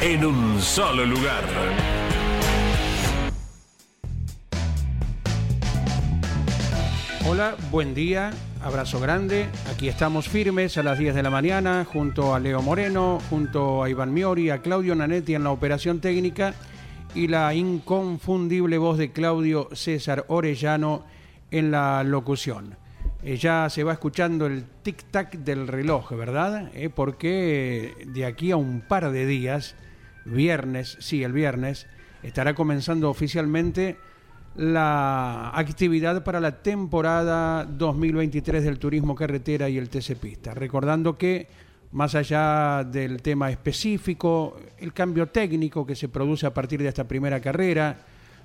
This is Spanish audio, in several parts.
en un solo lugar. Hola, buen día, abrazo grande. Aquí estamos firmes a las 10 de la mañana junto a Leo Moreno, junto a Iván Miori, a Claudio Nanetti en la operación técnica y la inconfundible voz de Claudio César Orellano en la locución. Eh, ya se va escuchando el tic-tac del reloj, ¿verdad? Eh, porque de aquí a un par de días, viernes, sí, el viernes, estará comenzando oficialmente la actividad para la temporada 2023 del turismo carretera y el TC Pista. Recordando que más allá del tema específico, el cambio técnico que se produce a partir de esta primera carrera,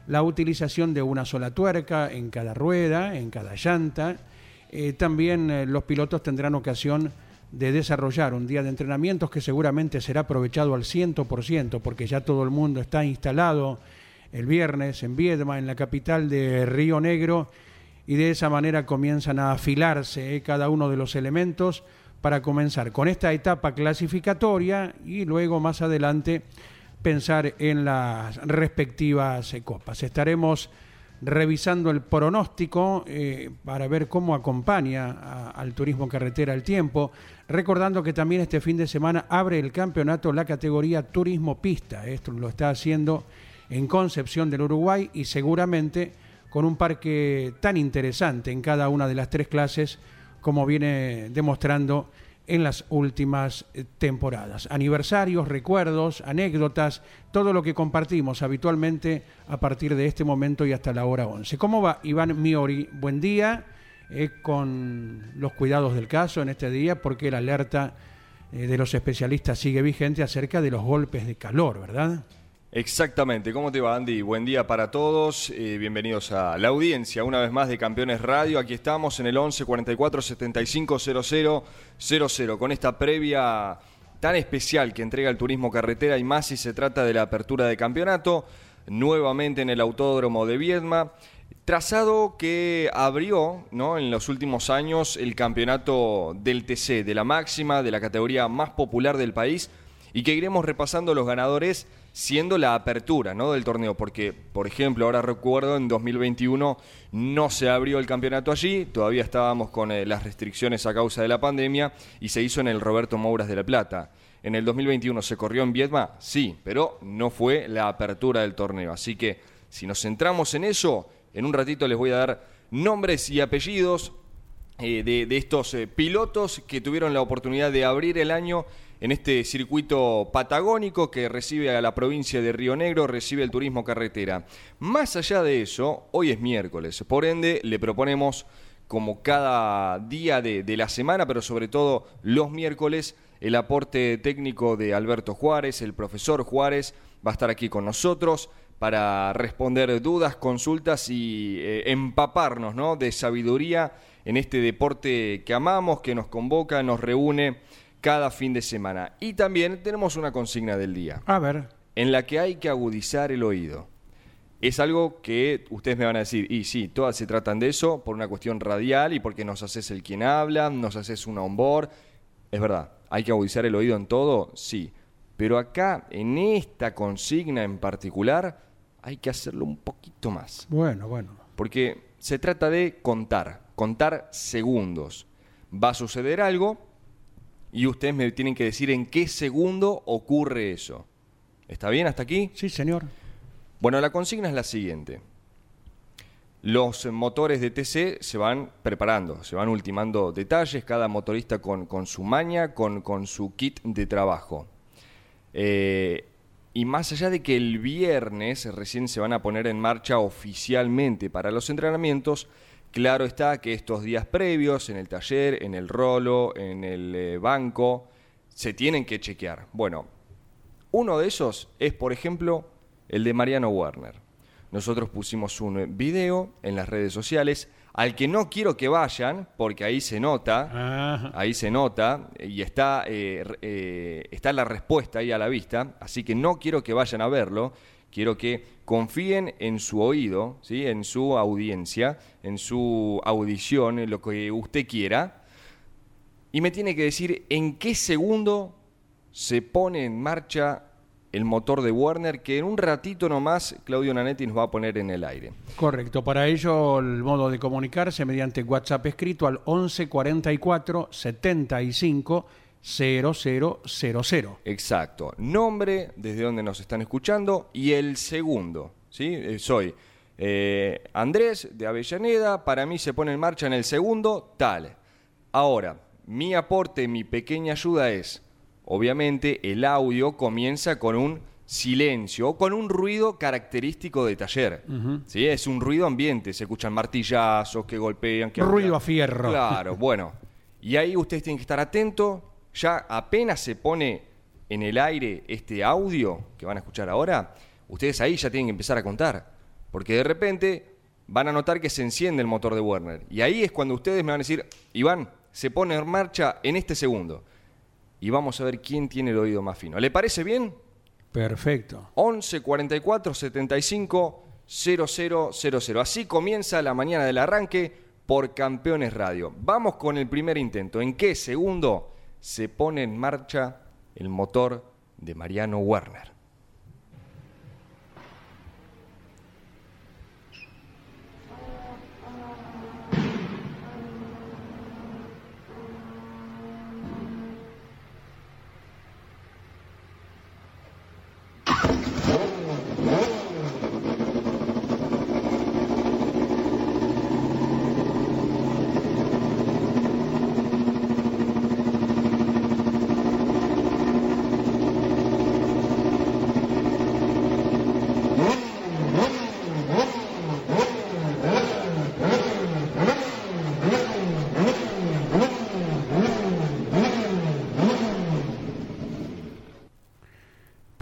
la utilización de una sola tuerca en cada rueda, en cada llanta, eh, también eh, los pilotos tendrán ocasión de desarrollar un día de entrenamientos que seguramente será aprovechado al 100% porque ya todo el mundo está instalado el viernes en Viedma, en la capital de Río Negro, y de esa manera comienzan a afilarse eh, cada uno de los elementos para comenzar con esta etapa clasificatoria y luego más adelante pensar en las respectivas copas. Estaremos revisando el pronóstico eh, para ver cómo acompaña al turismo carretera el tiempo, recordando que también este fin de semana abre el campeonato la categoría turismo pista. Esto lo está haciendo en Concepción del Uruguay y seguramente con un parque tan interesante en cada una de las tres clases como viene demostrando en las últimas eh, temporadas. Aniversarios, recuerdos, anécdotas, todo lo que compartimos habitualmente a partir de este momento y hasta la hora 11. ¿Cómo va Iván Miori? Buen día, eh, con los cuidados del caso en este día, porque la alerta eh, de los especialistas sigue vigente acerca de los golpes de calor, ¿verdad? Exactamente, ¿cómo te va Andy? Buen día para todos, eh, bienvenidos a la audiencia una vez más de Campeones Radio, aquí estamos en el 11 44 75 00 00 con esta previa tan especial que entrega el turismo carretera y más si se trata de la apertura de campeonato, nuevamente en el Autódromo de Viedma, trazado que abrió ¿no? en los últimos años el campeonato del TC, de la máxima, de la categoría más popular del país, y que iremos repasando los ganadores siendo la apertura ¿no? del torneo, porque, por ejemplo, ahora recuerdo, en 2021 no se abrió el campeonato allí, todavía estábamos con eh, las restricciones a causa de la pandemia y se hizo en el Roberto Mouras de La Plata. En el 2021 se corrió en Viedma, sí, pero no fue la apertura del torneo. Así que si nos centramos en eso, en un ratito les voy a dar nombres y apellidos eh, de, estos eh, pilotos que tuvieron la oportunidad de abrir el año en este circuito patagónico que recibe a la provincia de Río Negro, recibe el turismo carretera. Más allá de eso, hoy es miércoles, por ende le proponemos como cada día de, de la semana, pero sobre todo los miércoles, el aporte técnico de Alberto Juárez, el profesor Juárez, va a estar aquí con nosotros para responder dudas, consultas y eh, empaparnos ¿no? de sabiduría en este deporte que amamos, que nos convoca, nos reúne cada fin de semana. Y también tenemos una consigna del día. A ver. En la que hay que agudizar el oído. Es algo que ustedes me van a decir, y sí, todas se tratan de eso por una cuestión radial y porque nos haces el quien habla, nos haces un onboard. Es verdad, hay que agudizar el oído en todo, sí. Pero acá, en esta consigna en particular, hay que hacerlo un poquito más. Bueno, bueno. Porque se trata de contar, contar segundos. Va a suceder algo, y ustedes me tienen que decir en qué segundo ocurre eso. ¿Está bien hasta aquí? Sí, señor. Bueno, la consigna es la siguiente. los motores de TC se van preparando, se van ultimando detalles, cada motorista con, con su maña, con, con, su kit de trabajo. Eh, y más allá de que el viernes recién se van a poner en marcha oficialmente para los entrenamientos, claro está que estos días previos, en el taller, en el rolo, en el eh, banco, se tienen que chequear. Bueno, uno de esos es, por ejemplo, el de Mariano Werner. Nosotros pusimos un video en las redes sociales al que no quiero que vayan, porque ahí se nota, ahí se nota, y está, eh, eh, está la respuesta ahí a la vista, así que no quiero que vayan a verlo, quiero que confíen en su oído, ¿sí? en su audiencia, en su audición, en lo que usted quiera, y me tiene que decir en qué segundo se pone en marcha el motor de Warner, que en un ratito nomás Claudio Nanetti nos va a poner en el aire. Correcto, para ello el modo de comunicarse mediante WhatsApp escrito al 1144 75 0000. Exacto, nombre, desde donde nos están escuchando y el segundo, ¿sí? Eh, soy eh, Andrés de Avellaneda, para mí se pone en marcha en el segundo, tal. Ahora, mi aporte, mi pequeña ayuda es obviamente el audio comienza con un silencio o con un ruido característico de taller. ¿sí? Es un ruido ambiente, se escuchan martillazos que golpean. Que ruido a fierro. Claro, bueno. Y ahí ustedes tienen que estar atentos. Ya apenas se pone en el aire este audio que van a escuchar ahora, ustedes ahí ya tienen que empezar a contar. Porque de repente van a notar que se enciende el motor de Werner. Y ahí es cuando ustedes me van a decir, Iván, se pone en marcha en este segundo y vamos a ver quién tiene el oído más fino. ¿Le parece bien? Perfecto. 11 44 75 0000. Así comienza la mañana del arranque por Campeones Radio. Vamos con el primer intento. ¿En qué segundo se pone en marcha el motor de Mariano Werner?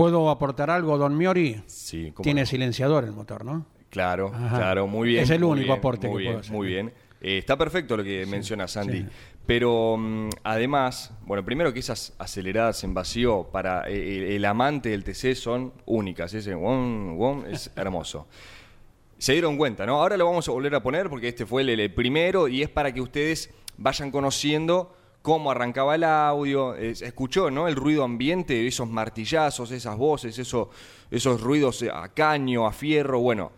¿Puedo aportar algo, don Miori? Sí, Tiene silenciador el motor, ¿no? Claro, claro, muy bien. Es el único bien, aporte muy que bien, puedo hacer. Muy bien. Eh, está perfecto lo que menciona Sandy. Pero mm, además, bueno, primero que esas aceleradas en vacío para eh, el, el amante del TC son únicas. Ese wom, wom es hermoso. Se dieron cuenta, ¿no? Ahora lo vamos a volver a poner porque este fue el, el primero y es para que ustedes vayan conociendo cómo arrancaba el audio, eh, se escuchó ¿no? el ruido ambiente, esos martillazos, esas voces, eso- esos ruidos a caño, a fierro, bueno,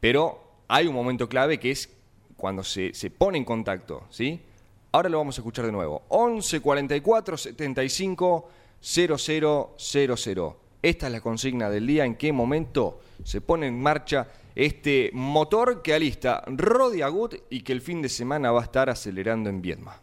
pero hay un momento clave que es cuando se, se pone en contacto, ¿sí? Ahora lo vamos a escuchar de nuevo. 11 44 75 0000. Esta es la consigna del día. ¿En qué momento se pone en marcha este motor que alista Rodi Agut y que el fin de semana va a estar acelerando en Viedma?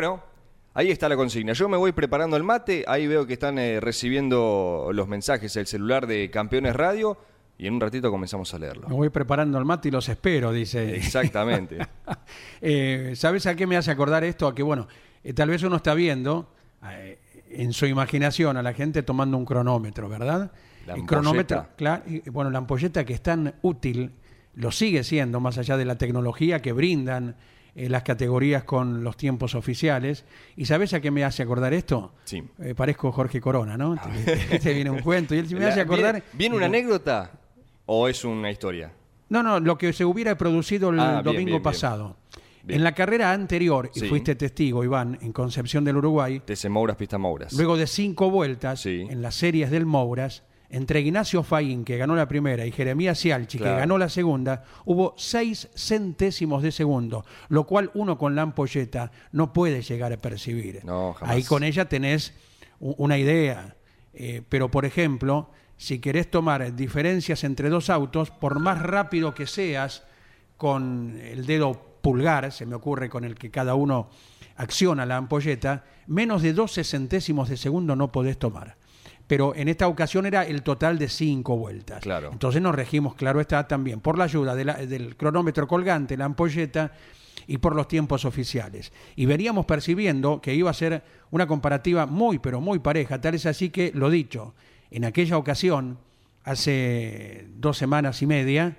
Bueno, ahí está la consigna. Yo me voy preparando el mate, ahí veo que están eh, recibiendo los mensajes el celular de Campeones Radio y en un ratito comenzamos a leerlo. Me voy preparando el mate y los espero, dice. Exactamente. Eh, ¿Sabes a qué me hace acordar esto? A que, bueno, eh, tal vez uno está viendo eh, en su imaginación a la gente tomando un cronómetro, ¿verdad? La El cronómetro, claro, y, bueno, la ampolleta que es tan útil lo sigue siendo, más allá de la tecnología que brindan eh, las categorías con los tiempos oficiales. ¿Y sabes a qué me hace acordar esto? Sí. Eh, parezco Jorge Corona, ¿no? Te, te viene un cuento y él me hace acordar... ¿Viene, viene una anécdota o es una historia? No, no, lo que se hubiera producido el Ah, domingo bien, bien. pasado. Bien. En la carrera anterior, y fuiste testigo, Iván, en Concepción del Uruguay, TC Mouras, Pista Mouras. luego de cinco vueltas Sí. en las series del Mouras, entre Ignacio Faín, que ganó la primera, y Jeremías Cialchi, Claro. que ganó la segunda, hubo seis centésimos de segundo, lo cual uno con la ampolleta no puede llegar a percibir. No, jamás. Ahí con ella tenés una idea. Eh, pero, por ejemplo, si querés tomar diferencias entre dos autos, por más rápido que seas, con el dedo pulgar, se me ocurre con el que cada uno acciona la ampolleta, menos de 12 centésimos de segundo no podés tomar. Pero en esta ocasión era el total de cinco vueltas. Claro. Entonces nos regimos, claro está, también por la ayuda de la- del cronómetro colgante, la ampolleta, y por los tiempos oficiales. Y veníamos percibiendo que iba a ser una comparativa muy, pero muy pareja. Tal es así que, lo dicho, en aquella ocasión, hace dos semanas y media,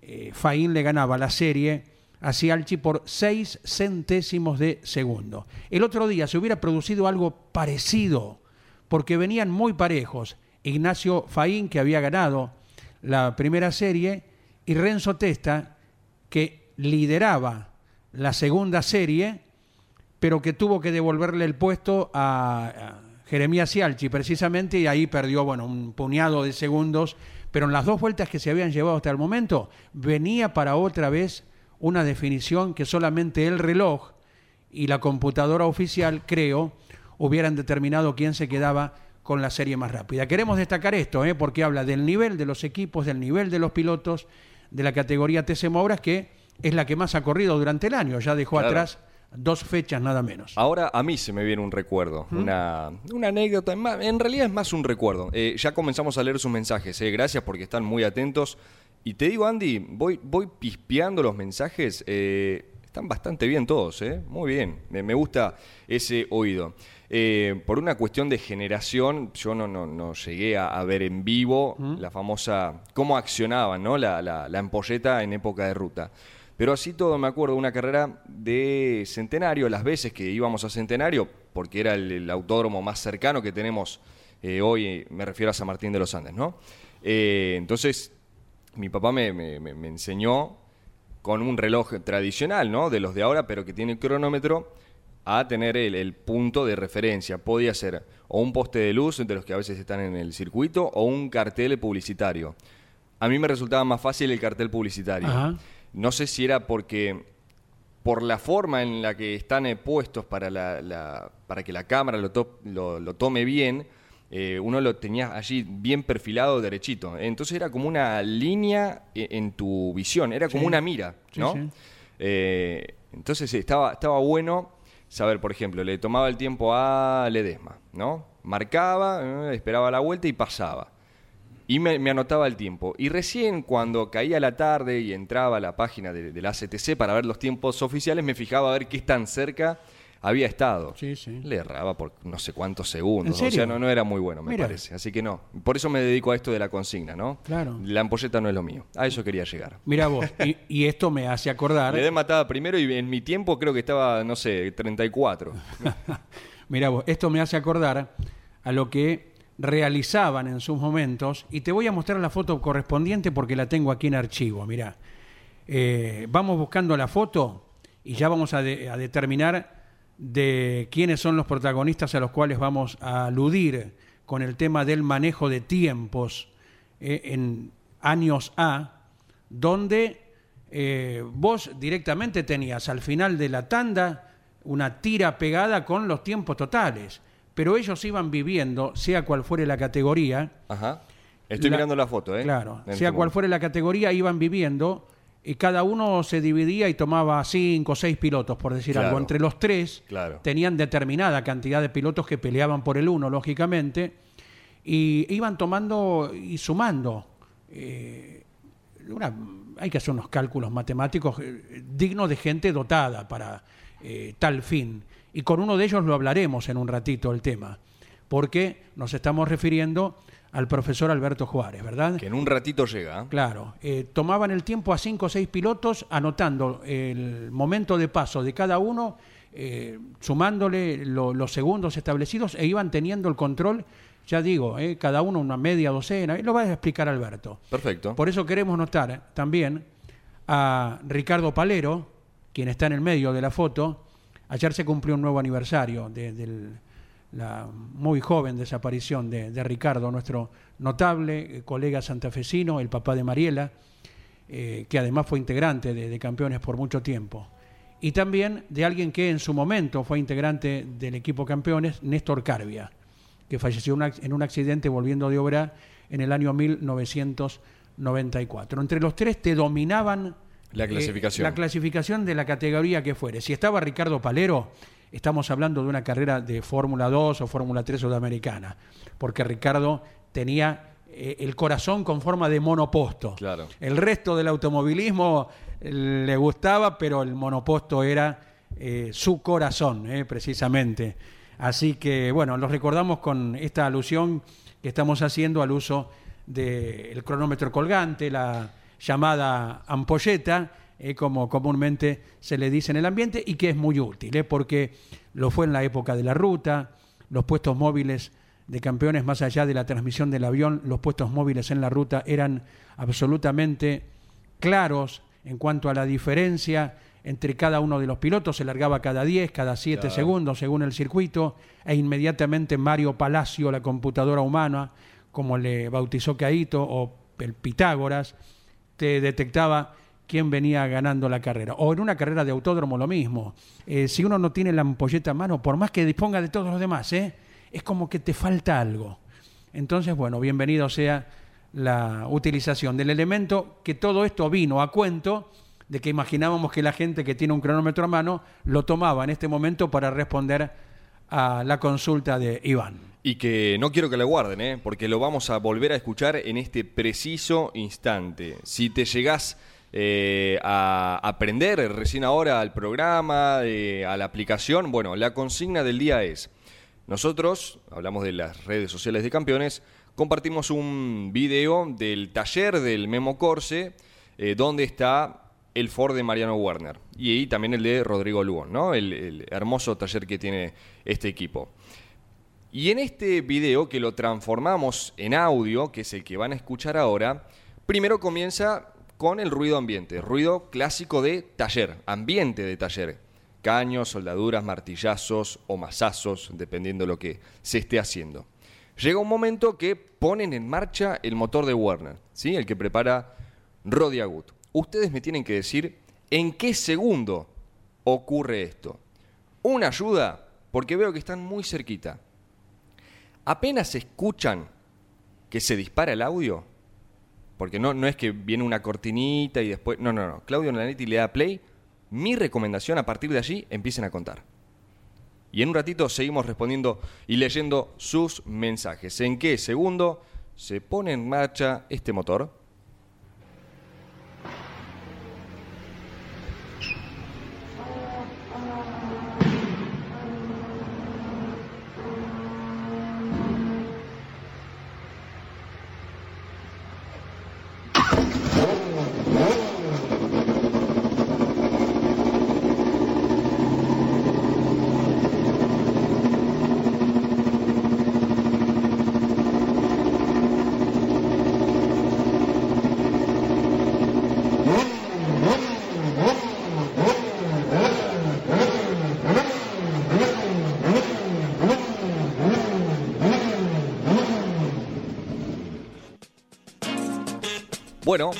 eh, Faín le ganaba la serie a Cialchi por seis centésimos de segundo. El otro día se hubiera producido algo parecido, porque venían muy parejos. Ignacio Faín, que había ganado la primera serie, y Renzo Testa, que lideraba la segunda serie, pero que tuvo que devolverle el puesto a, Jeremías Cialchi precisamente y ahí perdió bueno un puñado de segundos, pero en las dos vueltas que se habían llevado hasta el momento venía para otra vez una definición que solamente el reloj y la computadora oficial, creo, hubieran determinado quién se quedaba con la serie más rápida. Queremos destacar esto, ¿eh? porque habla del nivel de los equipos, del nivel de los pilotos, de la categoría TC Mouras, que es la que más ha corrido durante el año, ya dejó Claro. atrás dos fechas nada menos. Ahora a mí se me viene un recuerdo, una, una anécdota, en realidad es más un recuerdo. Eh, ya comenzamos a leer sus mensajes, eh, gracias porque están muy atentos. Y te digo, Andy, voy, voy pispeando los mensajes, eh, están bastante bien todos, eh, muy bien, me, gusta ese oído. Eh, por una cuestión de generación, yo no, no, no llegué a, a ver en vivo la famosa, cómo accionaban ¿no? la, la, la ampolleta en época de ruta. Pero así todo me acuerdo de una carrera de Centenario, las veces que íbamos a Centenario, porque era el, el autódromo más cercano que tenemos eh, hoy, me refiero a San Martín de los Andes, ¿no? Eh, entonces, mi papá me- me- me enseñó con un reloj tradicional, ¿no? De los de ahora, pero que tiene cronómetro, a tener el, el punto de referencia. Podía ser o un poste de luz, de los que a veces están en el circuito, o un cartel publicitario. A mí me resultaba más fácil el cartel publicitario. Ajá. No sé si era porque por la forma en la que están eh, puestos para, la, la- para que la cámara lo, to- lo- lo tome bien, eh, uno lo tenía allí bien perfilado derechito. Entonces era como una línea e- en tu visión, era como Sí. una mira, ¿no? sí. Eh, entonces estaba, estaba bueno saber, por ejemplo, le tomaba el tiempo a Ledesma, ¿no? Marcaba, eh, esperaba la vuelta y pasaba. Y me, me anotaba el tiempo. Y recién cuando caía la tarde y entraba a la página de, de la CTC para ver los tiempos oficiales, me fijaba a ver qué tan cerca había estado. Sí, sí. Le erraba por no sé cuántos segundos. ¿En serio? O sea, no, no era muy bueno, me Mira. parece. Así que no. Por eso me dedico a esto de la consigna, ¿no? Claro. La ampolleta no es lo mío. A eso quería llegar. Mira vos, y, y esto me hace acordar, Le mataba primero y en mi tiempo creo que estaba, no sé, 34. mira vos, esto me hace acordar a lo que realizaban en sus momentos, y te voy a mostrar la foto correspondiente porque la tengo aquí en archivo, mira. vamos buscando la foto y ya vamos a, de- a determinar de quiénes son los protagonistas a los cuales vamos a aludir con el tema del manejo de tiempos eh, en años A, donde eh, vos directamente tenías al final de la tanda una tira pegada con los tiempos totales, pero ellos iban viviendo, sea cual fuere la categoría, Ajá. Estoy la- mirando la foto, ¿eh? Claro, sea este cual fuera la categoría, iban viviendo y cada uno se dividía y tomaba cinco o seis pilotos, por decir Claro. algo. Entre los tres Claro. tenían determinada cantidad de pilotos que peleaban por el uno, lógicamente, y iban tomando y sumando. eh, una- hay que hacer unos cálculos matemáticos eh, dignos de gente dotada para eh, tal fin. Y con uno de ellos lo hablaremos en un ratito el tema, porque nos estamos refiriendo al profesor Alberto Juárez, ¿verdad? Que en un ratito llega. ¿eh? Claro, eh, tomaban el tiempo a cinco o seis pilotos anotando el momento de paso de cada uno, eh, sumándole lo- los segundos establecidos e iban teniendo el control, ya digo, eh, cada uno una media docena, y lo va a explicar Alberto. Perfecto. Por eso queremos notar también a Ricardo Palero, quien está en el medio de la foto. Ayer se cumplió un nuevo aniversario de, del- la muy joven desaparición de, de Ricardo, nuestro notable eh, colega santafesino, el papá de Mariela, eh, que además fue integrante de, de Campeones por mucho tiempo. Y también de alguien que en su momento fue integrante del equipo Campeones, Néstor Carvia, que falleció en un accidente volviendo de obra en el año 1994. Entre los tres te dominaban La eh, clasificación. la clasificación de la categoría que fuere. Si estaba Ricardo Palero, estamos hablando de una carrera de Fórmula 2 o Fórmula 3 sudamericana, porque Ricardo tenía eh, el corazón con forma de monoposto. Claro. El resto del automovilismo eh, le gustaba, pero el monoposto era eh, su corazón, eh, precisamente. Así que, bueno, los recordamos con esta alusión que estamos haciendo al uso del cronómetro colgante, la llamada ampolleta, eh, como comúnmente se le dice en el ambiente, y que es muy útil, eh, porque lo fue en la época de la ruta, los puestos móviles de campeones, más allá de la transmisión del avión, los puestos móviles en la ruta eran absolutamente claros en cuanto a la diferencia entre cada uno de los pilotos, se largaba cada 10, cada 7 Claro. segundos según el circuito, e inmediatamente Mario Palacio, la computadora humana, como le bautizó Caito, o el Pitágoras, te detectaba quién venía ganando la carrera. O en una carrera de autódromo lo mismo. Eh, si uno no tiene la ampolleta a mano, por más que disponga de todos los demás, ¿eh? es como que te falta algo. Entonces, bueno, bienvenido sea la utilización del elemento, que todo esto vino a cuento de que imaginábamos que la gente que tiene un cronómetro a mano lo tomaba en este momento para responder a la consulta de Iván. Y que no quiero que la guarden, ¿eh? porque lo vamos a volver a escuchar en este preciso instante. Si te llegás eh, a aprender recién ahora al programa, eh, a la aplicación, bueno, la consigna del día es, nosotros, hablamos de las redes sociales de campeones, compartimos un video del taller del Memo Corse, eh, donde está el Ford de Mariano Werner y, ahí también el de Rodrigo Lugon, ¿no? el, el hermoso taller que tiene este equipo. Y en este video que lo transformamos en audio, que es el que van a escuchar ahora, primero comienza con el ruido ambiente, ruido clásico de taller, ambiente de taller. Caños, soldaduras, martillazos o mazazos, dependiendo de lo que se esté haciendo. Llega un momento que ponen en marcha el motor de Werner, ¿sí? el que prepara Rodi Agut. Ustedes me tienen que decir en qué segundo ocurre esto. Una ayuda, porque veo que están muy cerquita. Apenas escuchan que se dispara el audio, porque no, no es que viene una cortinita y después. No, no, no. Claudio Nanetti le da play. Mi recomendación a partir de allí empiecen a contar. Y en un ratito seguimos respondiendo y leyendo sus mensajes. ¿En qué segundo se pone en marcha este motor? Bueno,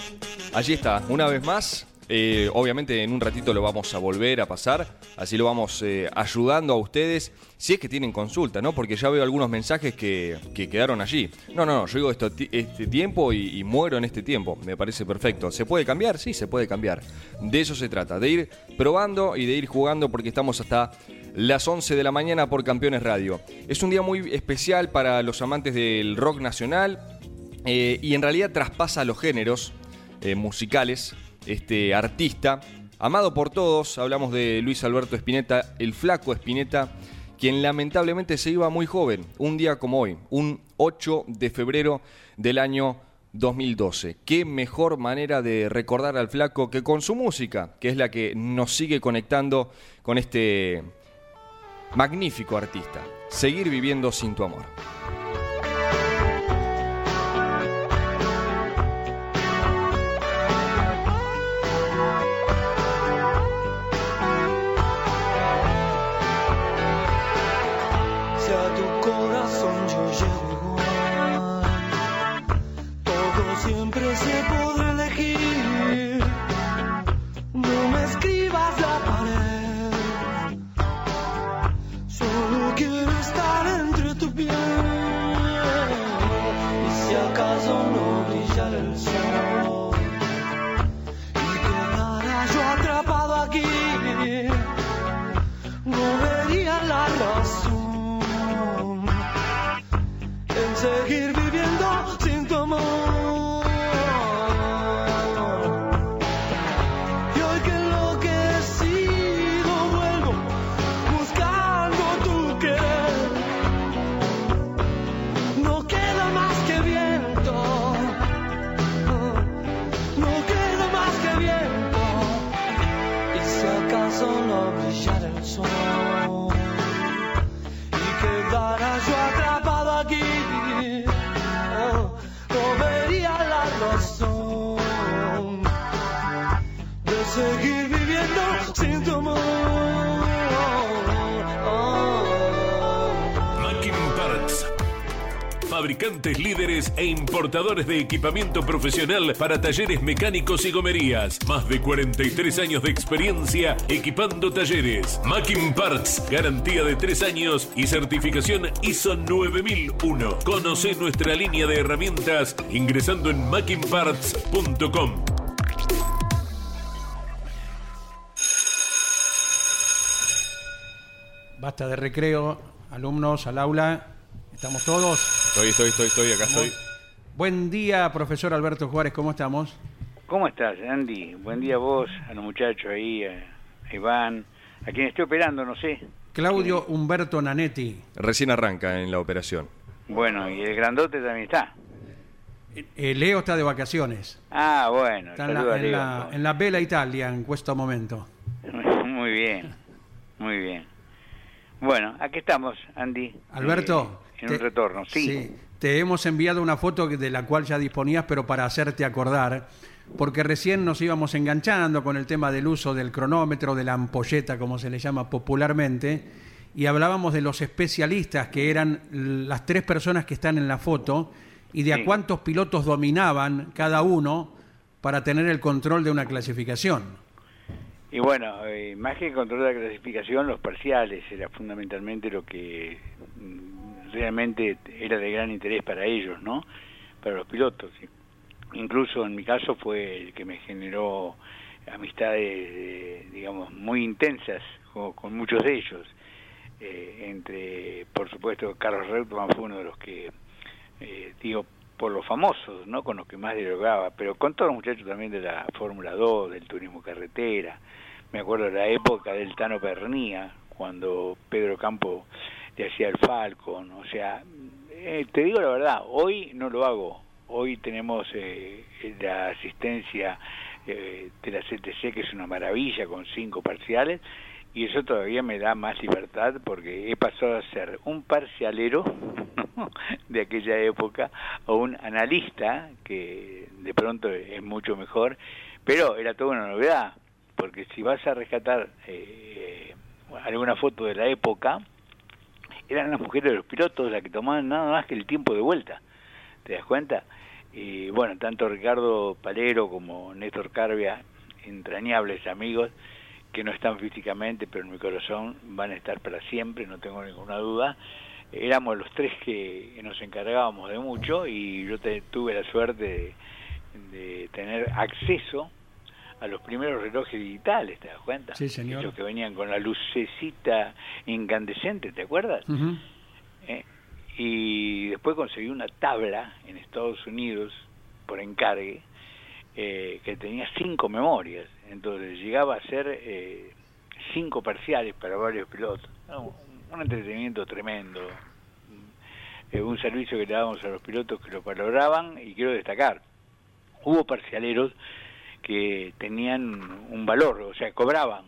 allí está, una vez más. Eh, obviamente en un ratito lo vamos a volver a pasar, así lo vamos eh, ayudando a ustedes, si es que tienen consulta, ¿no? Porque ya veo algunos mensajes que, que quedaron allí. No, no, no, yo digo esto, este tiempo y, y muero en este tiempo, me parece perfecto. ¿Se puede cambiar? Sí, se puede cambiar. De eso se trata, de ir probando y de ir jugando porque estamos hasta las 11 de la mañana por Campeones Radio. Es un día muy especial para los amantes del rock nacional, eh, y en realidad traspasa los géneros eh, musicales. Este artista, amado por todos, hablamos de Luis Alberto Spinetta, el flaco Spinetta, quien lamentablemente se iba muy joven, un día como hoy, un 8 de febrero del año 2012. Qué mejor manera de recordar al flaco que con su música, que es la que nos sigue conectando con este magnífico artista. Seguir viviendo sin tu amor. Fabricantes líderes e importadores de equipamiento profesional para talleres mecánicos y gomerías. Más de 43 años de experiencia equipando talleres. Macking Parts, garantía de 3 años y certificación ISO 9001. Conoce nuestra línea de herramientas ingresando en mackingparts.com. Basta de recreo, alumnos al aula. ¿Estamos todos? Estoy, estoy, estoy, estoy, acá estoy. Buen día, profesor Alberto Juárez, ¿cómo estamos? ¿Cómo estás, Andy? Buen día a vos, a los muchachos ahí, a Iván, a quien estoy operando, no sé. Claudio Humberto Nanetti. Recién arranca en la operación. Bueno, y el grandote también está. Eh, eh, Leo está de vacaciones. Ah, bueno. Está en la, en, la, en la Bella Italia en questo momento. muy bien, muy bien. Bueno, aquí estamos, Andy. Alberto. En un retorno, sí. Te hemos enviado una foto de la cual ya disponías, pero para hacerte acordar, porque recién nos íbamos enganchando con el tema del uso del cronómetro, de la ampolleta, como se le llama popularmente, y hablábamos de los especialistas, que eran las tres personas que están en la foto, y de a cuántos pilotos dominaban cada uno para tener el control de una clasificación. Y bueno, eh, más que el control de la clasificación, los parciales era fundamentalmente lo que realmente era de gran interés para ellos, ¿no? Para los pilotos. Incluso en mi caso fue el que me generó amistades, digamos, muy intensas con, muchos de ellos. Eh, entre, por supuesto, Carlos Reutemann fue uno de los que, eh, digo, por los famosos, ¿no? Con los que más dialogaba, pero con todos los muchachos también de la Fórmula 2, del turismo carretera. Me acuerdo de la época del Tano Pernía, cuando Pedro Campo hacía el Falcon, o sea, eh, te digo la verdad, hoy no lo hago, hoy tenemos eh, la asistencia eh, de la CTC que es una maravilla con cinco parciales y eso todavía me da más libertad porque he pasado a ser un parcialero de aquella época o un analista que de pronto es mucho mejor, pero era toda una novedad porque si vas a rescatar alguna foto de la época, eran las mujeres de los pilotos las que tomaban nada más que el tiempo de vuelta. ¿Te das cuenta? Y bueno, tanto Ricardo Palero como Néstor Carvia, entrañables amigos, que no están físicamente, pero en mi corazón van a estar para siempre, no tengo ninguna duda. Éramos los tres que nos encargábamos de mucho y yo tuve la suerte de tener acceso a los primeros relojes digitales, ¿te das cuenta? Sí, señor. Esos que venían con la lucecita incandescente, ¿te acuerdas? ¿Eh? Y después conseguí una tabla en Estados Unidos por encargue eh, que tenía cinco memorias, entonces llegaba a ser eh, cinco parciales para varios pilotos. un entretenimiento tremendo, eh, un servicio que le dábamos a los pilotos que lo valoraban y quiero destacar, hubo parcialeros que tenían un valor, o sea, cobraban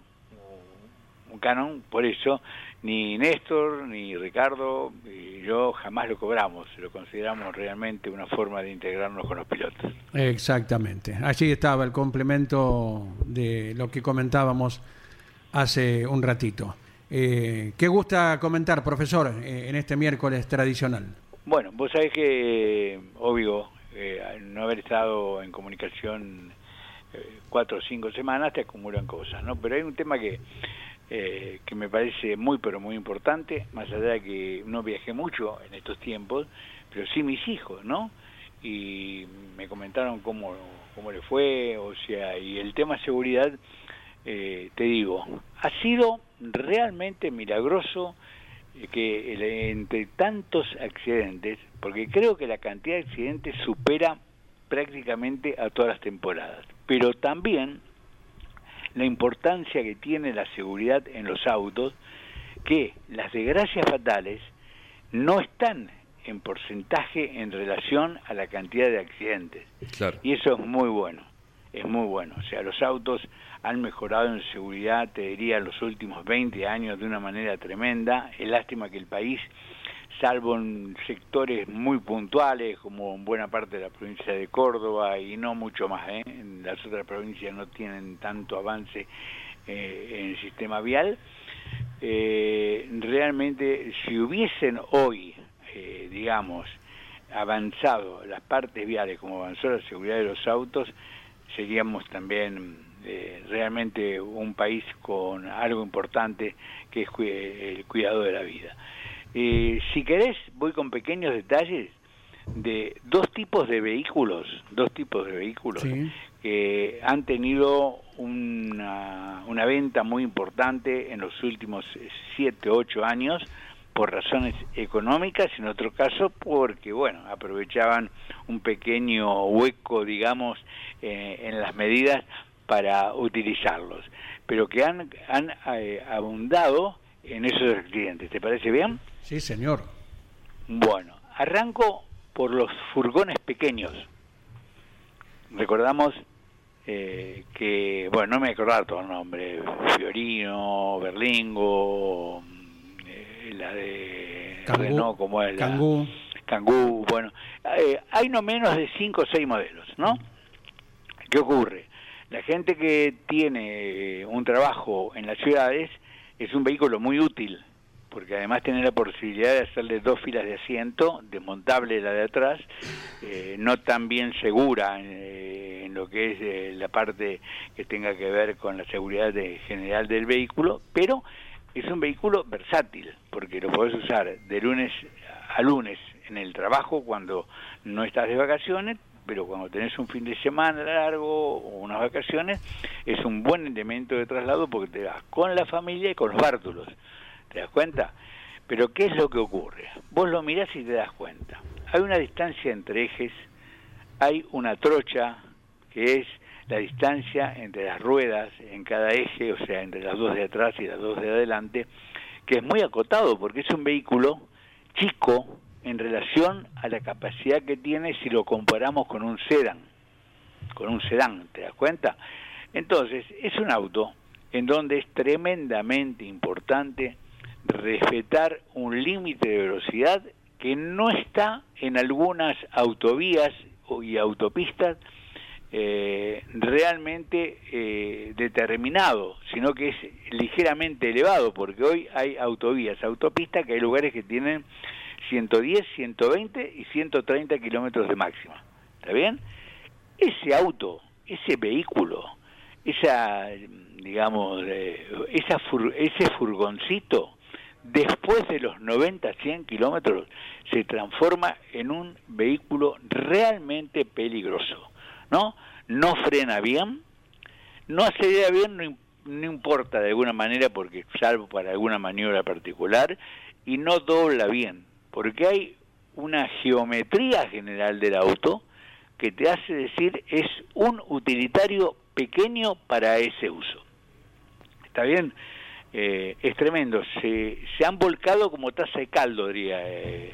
un canon, por eso ni Néstor, ni Ricardo, y yo jamás lo cobramos, lo consideramos realmente una forma de integrarnos con los pilotos. Exactamente, allí estaba el complemento de lo que comentábamos hace un ratito. Eh, ¿Qué gusta comentar, profesor, eh, en este miércoles tradicional? Bueno, vos sabés que, obvio, eh, no haber estado en comunicación cuatro o cinco semanas te acumulan cosas, ¿no? Pero hay un tema que eh, que me parece muy pero muy importante, más allá de que no viajé mucho en estos tiempos, pero sí mis hijos, ¿no? Y me comentaron cómo, cómo le fue, o sea, y el tema seguridad, eh, te digo, ha sido realmente milagroso eh, que entre tantos accidentes, porque creo que la cantidad de accidentes supera prácticamente a todas las temporadas, pero también la importancia que tiene la seguridad en los autos, que las desgracias fatales no están en porcentaje en relación a la cantidad de accidentes. Y eso es muy bueno, es muy bueno. O sea, los autos han mejorado en seguridad, te diría, los últimos 20 años de una manera tremenda. Es lástima que el país salvo en sectores muy puntuales, como en buena parte de la provincia de Córdoba y no mucho más. ¿eh? En las otras provincias no tienen tanto avance eh, en el sistema vial. Eh, realmente, si hubiesen hoy, digamos, avanzado las partes viales como avanzó la seguridad de los autos, seríamos también realmente un país con algo importante que es el cuidado de la vida. Eh, si querés, voy con pequeños detalles de dos tipos de vehículos, dos tipos de vehículos que han tenido una, una venta muy importante en los últimos 7, 8 años por razones económicas, en otro caso porque, bueno, aprovechaban un pequeño hueco, digamos, eh, en las medidas para utilizarlos, pero que han, han eh, abundado en esos accidentes. ¿Te parece bien? Sí, señor. Bueno, arranco por los furgones pequeños. Recordamos eh, que, bueno, no me acordar todo el nombre, Fiorino, Berlingo, eh, la de Cangú, como es Cangú. Cangú, bueno, eh, hay no menos de cinco o seis modelos, ¿no? ¿Qué ocurre? La gente que tiene un trabajo en las ciudades es un vehículo muy útil, porque además tiene la posibilidad de hacerle dos filas de asiento, desmontable la de atrás, eh, no tan bien segura eh, en lo que es eh, la parte que tenga que ver con la seguridad de, general del vehículo, pero es un vehículo versátil, porque lo podés usar de lunes a lunes en el trabajo cuando no estás de vacaciones, pero cuando tenés un fin de semana largo o unas vacaciones, es un buen elemento de traslado porque te vas con la familia y con los bártulos. ¿Te das cuenta? Pero ¿qué es lo que ocurre? Vos lo mirás y te das cuenta. Hay una distancia entre ejes, hay una trocha, que es la distancia entre las ruedas en cada eje, o sea, entre las dos de atrás y las dos de adelante, que es muy acotado porque es un vehículo chico en relación a la capacidad que tiene si lo comparamos con un sedán, con un sedán, ¿te das cuenta? Entonces, es un auto en donde es tremendamente importante respetar un límite de velocidad que no está en algunas autovías y autopistas eh, realmente eh, determinado, sino que es ligeramente elevado, porque hoy hay autovías, autopistas, que hay lugares que tienen 110, 120 y 130 kilómetros de máxima. ¿Está bien? Ese auto, ese vehículo, esa, digamos, eh, esa ese furgoncito, después de los 90, 100 kilómetros, se transforma en un vehículo realmente peligroso, ¿no? No frena bien, no acelera bien, no, no importa de alguna manera, porque salvo para alguna maniobra particular, y no dobla bien, porque hay una geometría general del auto que te hace decir es un utilitario pequeño para ese uso. ¿Está bien? Eh, es tremendo. Se, se han volcado como taza de caldo, diría eh,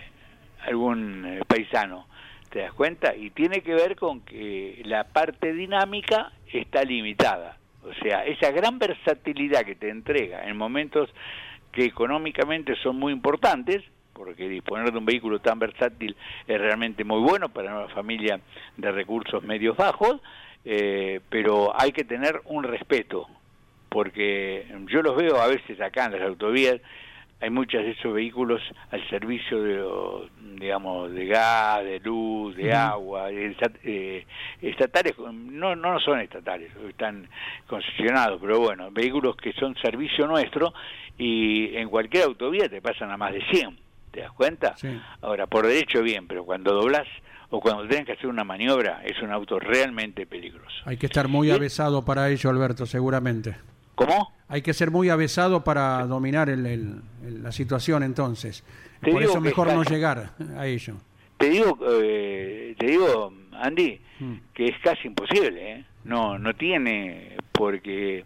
algún eh, paisano. ¿Te das cuenta? Y tiene que ver con que la parte dinámica está limitada. O sea, esa gran versatilidad que te entrega en momentos que económicamente son muy importantes, porque disponer de un vehículo tan versátil es realmente muy bueno para una familia de recursos medios bajos, eh, pero hay que tener un respeto, porque yo los veo a veces acá en las autovías, hay muchos de esos vehículos al servicio de, digamos, de gas, de luz, de agua, eh, estatales, no, no son estatales, están concesionados, pero bueno, vehículos que son servicio nuestro y en cualquier autovía te pasan a más de 100 ¿Te das cuenta? Ahora, por derecho bien, pero cuando doblas o cuando tienes que hacer una maniobra, es un auto realmente peligroso. Hay que estar muy avesado para ello, Alberto, seguramente. ¿Cómo? Hay que ser muy avesado para dominar el, la situación entonces. por eso mejor no llegar a ello. Te digo, eh, te digo, Andy, mm. que es casi imposible, ¿eh? No, no tiene, porque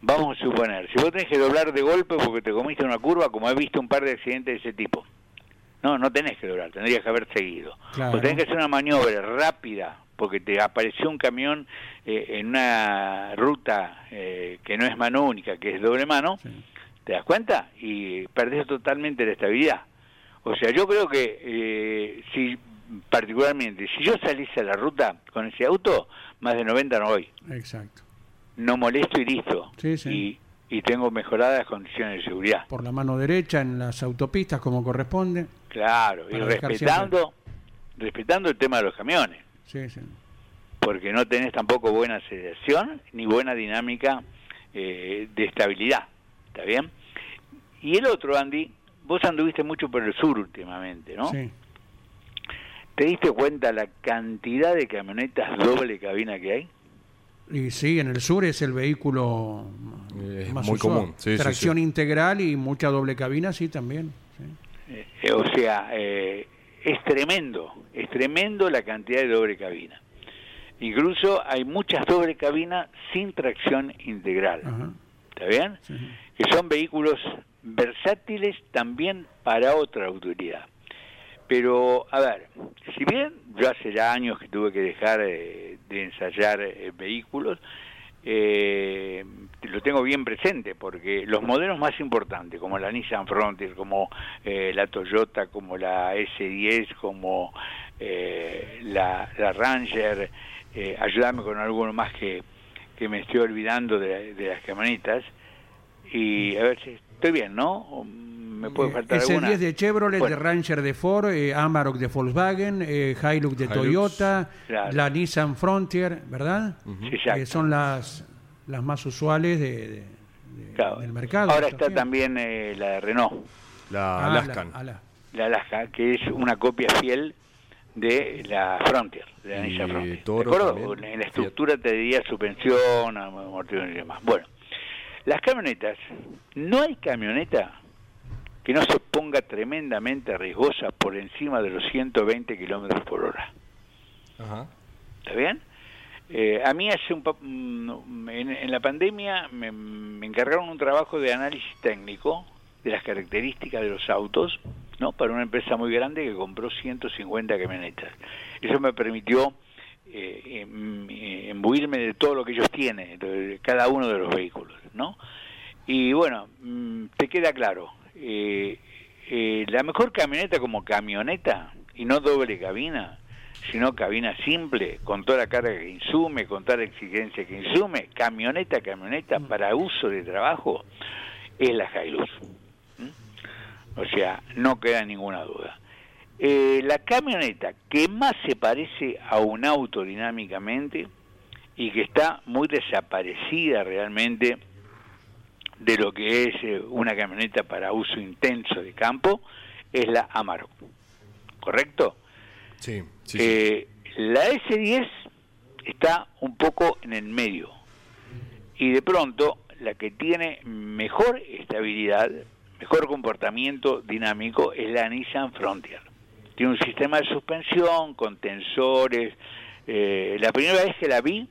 vamos a suponer, si vos tenés que doblar de golpe porque te comiste una curva, como he visto un par de accidentes de ese tipo, no, no tenés que doblar, tendrías que haber seguido. Claro. tenés que hacer una maniobra rápida porque te apareció un camión eh, en una ruta eh, que no es mano única, que es doble mano, ¿te das cuenta? Y perdés totalmente la estabilidad. O sea, yo creo que eh, si particularmente, si yo saliese a la ruta con ese auto, más de 90 no voy. Exacto. No molesto y listo. Sí, sí. Y y tengo mejoradas condiciones de seguridad. Por la mano derecha en las autopistas como corresponde. Claro, y respetando, respetando el tema de los camiones. Sí, sí. Porque no tenés tampoco buena aceleración ni buena dinámica eh, de estabilidad. ¿Está bien? Y el otro, Andy, vos anduviste mucho por el sur últimamente, ¿no? Sí. ¿Te diste cuenta la cantidad de camionetas doble cabina que hay? Y sí, en el sur es el vehículo más muy común. Tracción integral y mucha doble cabina, sí, también. Eh, o sea, eh, es tremendo, es tremendo la cantidad de doble cabina. Incluso hay muchas doble cabina sin tracción integral. ¿Está bien? Que son vehículos versátiles también para otra autoridad. Pero, a ver, si bien yo hace ya años que tuve que dejar eh, de ensayar eh, vehículos, eh, lo tengo bien presente porque los modelos más importantes, como la Nissan Frontier, como la Toyota, como la S10, como la, Ranger, ayúdame con alguno más que, que me estoy olvidando de, de las camionetas, y a ver si estoy bien, ¿no? Me puede faltar alguna. 10 de Chevrolet, de Ranger de Ford, eh, Amarok de Volkswagen, eh, Hilux de Toyota, la Nissan Frontier, ¿verdad? Uh son las, las más usuales de, del mercado. Ahora está también eh, la de Renault. La ah, Alaskan. La, Alaska, que es una copia fiel de la Frontier, de la Nissan Frontier. En la estructura te diría suspensión, amortiguador y demás. Bueno, las camionetas, no hay camioneta que no se ponga tremendamente riesgosa por encima de los 120 kilómetros por hora. ¿Está bien? Eh, a mí hace un mm, en, la pandemia me, me, encargaron un trabajo de análisis técnico de las características de los autos, ¿no? Para una empresa muy grande que compró 150 camionetas. Eso me permitió eh, em, eh, embuirme de todo lo que ellos tienen, de cada uno de los vehículos, ¿no? Y bueno, mm, te queda claro, eh, eh, la mejor camioneta como camioneta y no doble cabina, sino cabina simple, con toda la carga que insume, con toda la exigencia que insume, camioneta, camioneta mm. para uso de trabajo, es la Hilux. ¿Mm? O sea, no queda ninguna duda. Eh, la camioneta que más se parece a un auto dinámicamente y que está muy desaparecida realmente de lo que es eh, una camioneta para uso intenso de campo es la Amarok. ¿Correcto? Sí. sí, eh, La S10 está un poco en el medio. Y de pronto, la que tiene mejor estabilidad, mejor comportamiento dinámico es la Nissan Frontier. Tiene un sistema de suspensión con tensores. Eh, la primera vez que la vi,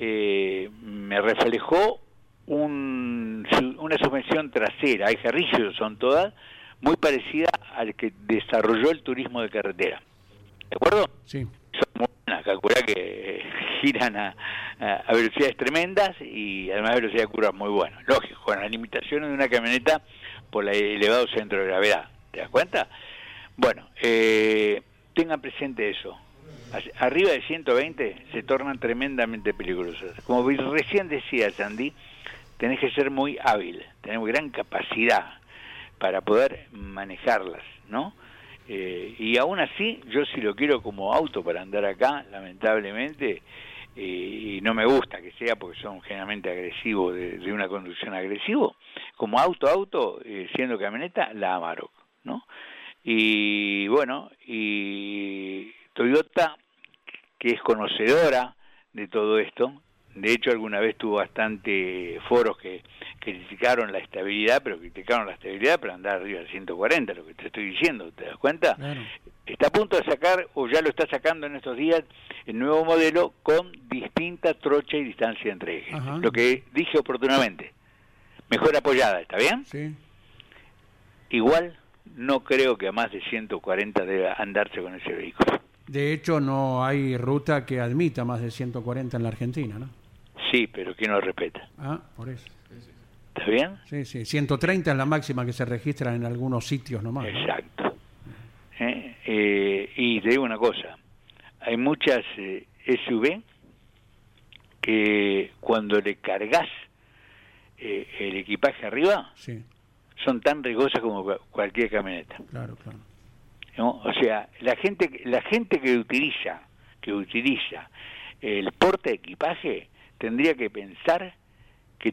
me reflejó un, una suspensión trasera, hay carrillos, son todas, muy parecida al que desarrolló el turismo de carretera. ¿De acuerdo? Sí. Son muy buenas, calcula que giran a, a, velocidades tremendas y además velocidad de curvas muy buenas. Lógico, con las limitaciones de una camioneta por el elevado centro de gravedad. ¿Te das cuenta? Bueno, eh, tengan presente eso. Arriba de 120 se tornan tremendamente peligrosas. Como recién decía Sandy, tenés que ser muy hábil, tener gran capacidad para poder manejarlas, ¿no? Eh, y aún así, yo si lo quiero como auto para andar acá, lamentablemente, y no me gusta que sea porque son generalmente agresivos, de, una conducción agresivo, como auto auto, eh, siendo camioneta, la Amarok, ¿no? Y bueno, y Toyota, que es conocedora de todo esto, de hecho alguna vez tuvo bastante foros que criticaron la estabilidad, pero criticaron la estabilidad para andar arriba del 140, lo que te estoy diciendo, ¿te das cuenta? Está a punto de sacar, o ya lo está sacando en estos días, el nuevo modelo con distinta trocha y distancia entre ejes. Lo que dije oportunamente. Mejor apoyada, ¿está bien? Sí. Igual no creo que a más de 140 deba andarse con ese vehículo. De hecho, no hay ruta que admita más de 140 en la Argentina, ¿no? Sí, pero ¿quién lo respeta? Ah, por eso. ¿Está bien? Sí, sí. 130 es la máxima que se registra en algunos sitios nomás. Exacto. ¿Eh? Eh, y te digo una cosa. Hay muchas eh, SUV que cuando le cargas el equipaje arriba son tan riesgosas como cualquier camioneta. Claro, claro. O sea, la gente la gente que utiliza que utiliza el porte de equipaje tendría que pensar que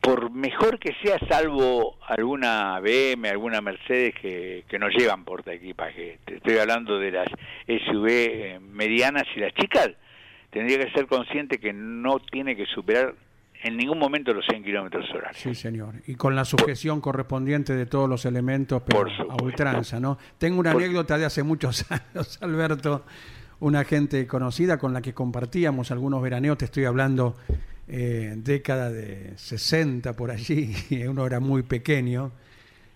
por mejor que sea, salvo alguna BM, alguna Mercedes que, que no llevan porta equipaje, te estoy hablando de las SUV eh, medianas y las chicas, tendría que ser consciente que no tiene que superar en ningún momento los 100 kilómetros hora. Sí, señor. Y con la sujeción correspondiente de todos los elementos, pero a ultranza, ¿no? Tengo una anécdota de hace muchos años, Alberto, una gente conocida con la que compartíamos algunos veraneos, te estoy hablando eh, década de 60 por allí, uno era muy pequeño,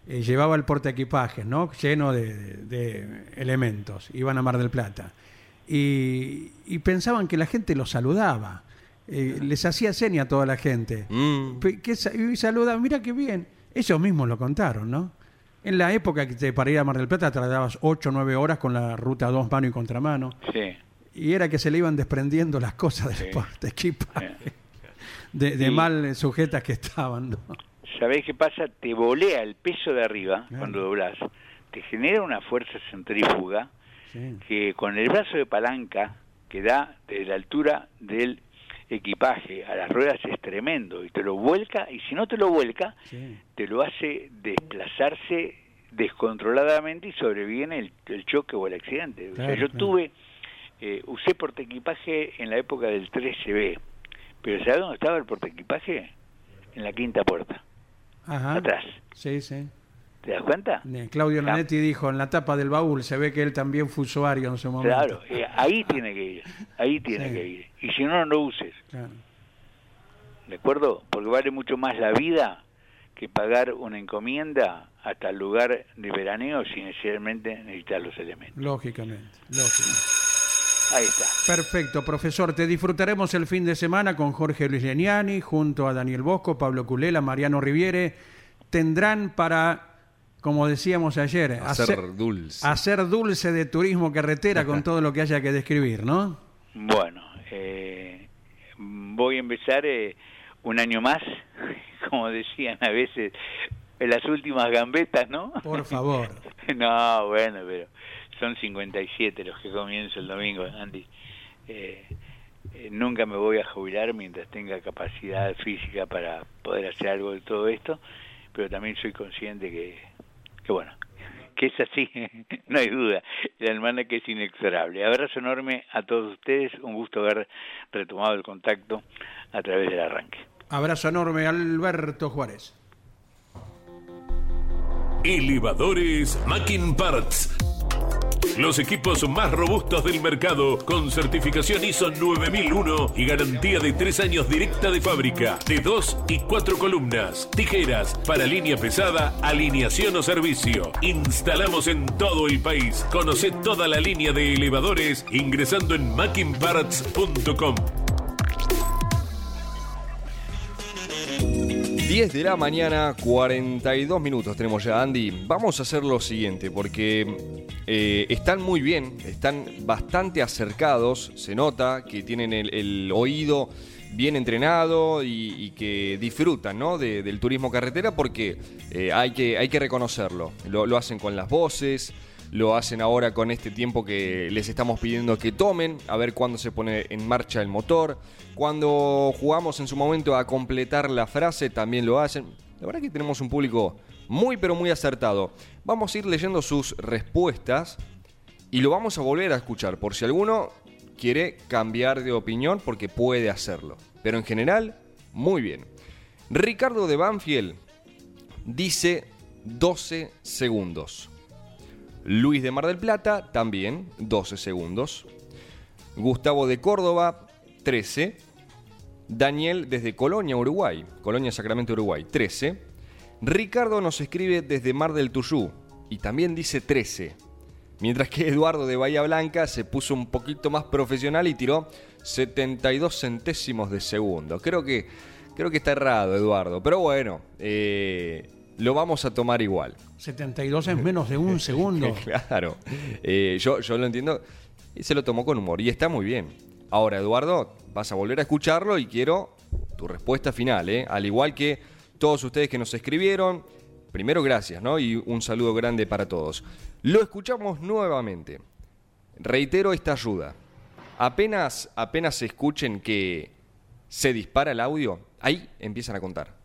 eh, llevaba el porta equipajes, ¿no? Lleno de, elementos, iban a Mar del Plata. Y, pensaban que la gente los saludaba. Eh, les hacía seña a toda la gente. Mm. Que, y saludaban, mira qué bien. Ellos mismos lo contaron, ¿no? En la época que para ir a Mar del Plata tardabas 8 o 9 horas con la ruta 2 mano y contramano. Sí. Y era que se le iban desprendiendo las cosas del porta equipaje. De, mal sujetas que estaban. ¿no? ¿Sabés qué pasa? Te volea el peso de arriba cuando doblas. Te genera una fuerza centrífuga que con el brazo de palanca que da desde la altura del equipaje a las ruedas es tremendo y te lo vuelca y si no te lo vuelca te lo hace desplazarse descontroladamente y sobreviene el, el choque o el accidente. o sea, yo tuve, eh, usé equipaje en la época del 13B, pero ¿sabes dónde estaba el equipaje? En la quinta puerta. Ajá. Atrás. Sí, sí. ¿Te das cuenta? Claudio Nanetti dijo, en la tapa del baúl se ve que él también fue usuario en su momento. Claro, ahí tiene que ir, ahí tiene que ir. Y si no, no lo uses. ¿De acuerdo? Porque vale mucho más la vida que pagar una encomienda hasta el lugar de veraneo sin necesariamente necesitar los elementos. Lógicamente, lógicamente. Ahí está. Perfecto, profesor. Te disfrutaremos el fin de semana con Jorge Luis Leniani, junto a Daniel Bosco, Pablo Culela, Mariano Riviere. Tendrán para como decíamos ayer, hacer, dulce. Hacer dulce de turismo carretera con todo lo que haya que describir, ¿no? Bueno, eh, voy a empezar eh, un año más, como decían a veces, en las últimas gambetas, ¿no? Por favor. no, bueno, pero son 57 los que comienzo el domingo, Andy. Eh, nunca me voy a jubilar mientras tenga capacidad física para poder hacer algo de todo esto, pero también soy consciente que que bueno, que es así, no hay duda, el que es inexorable. Abrazo enorme a todos ustedes, un gusto haber retomado el contacto a través del arranque. Abrazo enorme, Alberto Juárez. Elevadores Mackin Parts Los equipos más robustos del mercado con certificación ISO 9001 y garantía de tres años directa de fábrica, de dos y cuatro columnas, tijeras para línea pesada, alineación o servicio. Instalamos en todo el país. Conoce toda la línea de elevadores ingresando en makinparts.com. 10 de la mañana, 42 minutos tenemos ya, Andy. Vamos a hacer lo siguiente, porque eh, están muy bien, están bastante acercados, se nota que tienen el, oído bien entrenado y, que disfrutan ¿no? del turismo carretera porque eh, hay, que, hay que reconocerlo. lo hacen con las voces, lo hacen ahora con este tiempo que les estamos pidiendo que tomen, a ver cuándo se pone en marcha el motor. Cuando jugamos en su momento a completar la frase, también lo hacen. La verdad que tenemos un público muy pero muy acertado. Vamos a ir leyendo sus respuestas y lo vamos a volver a escuchar por si alguno quiere cambiar de opinión porque puede hacerlo. Pero en general, muy bien. Ricardo de Banfield dice 12 segundos. Luis de Mar del Plata, también 12 segundos. Gustavo de Córdoba, 13. Daniel desde Colonia, Uruguay. Colonia, Sacramento, Uruguay, 13. Ricardo nos escribe desde Mar del Tuyú y también dice 13. Mientras que Eduardo de Bahía Blanca se puso un poquito más profesional y tiró 72 centésimos de segundo. Creo que, creo que está errado, Eduardo. Pero bueno, eh, lo vamos a tomar igual. 72 es menos de un segundo. claro, eh, yo, yo lo entiendo y se lo tomó con humor y está muy bien. Ahora, Eduardo, vas a volver a escucharlo y quiero tu respuesta final, ¿eh? al igual que todos ustedes que nos escribieron. Primero, gracias, ¿no? Y un saludo grande para todos. Lo escuchamos nuevamente. Reitero esta ayuda. Apenas, apenas escuchen que se dispara el audio, ahí empiezan a contar.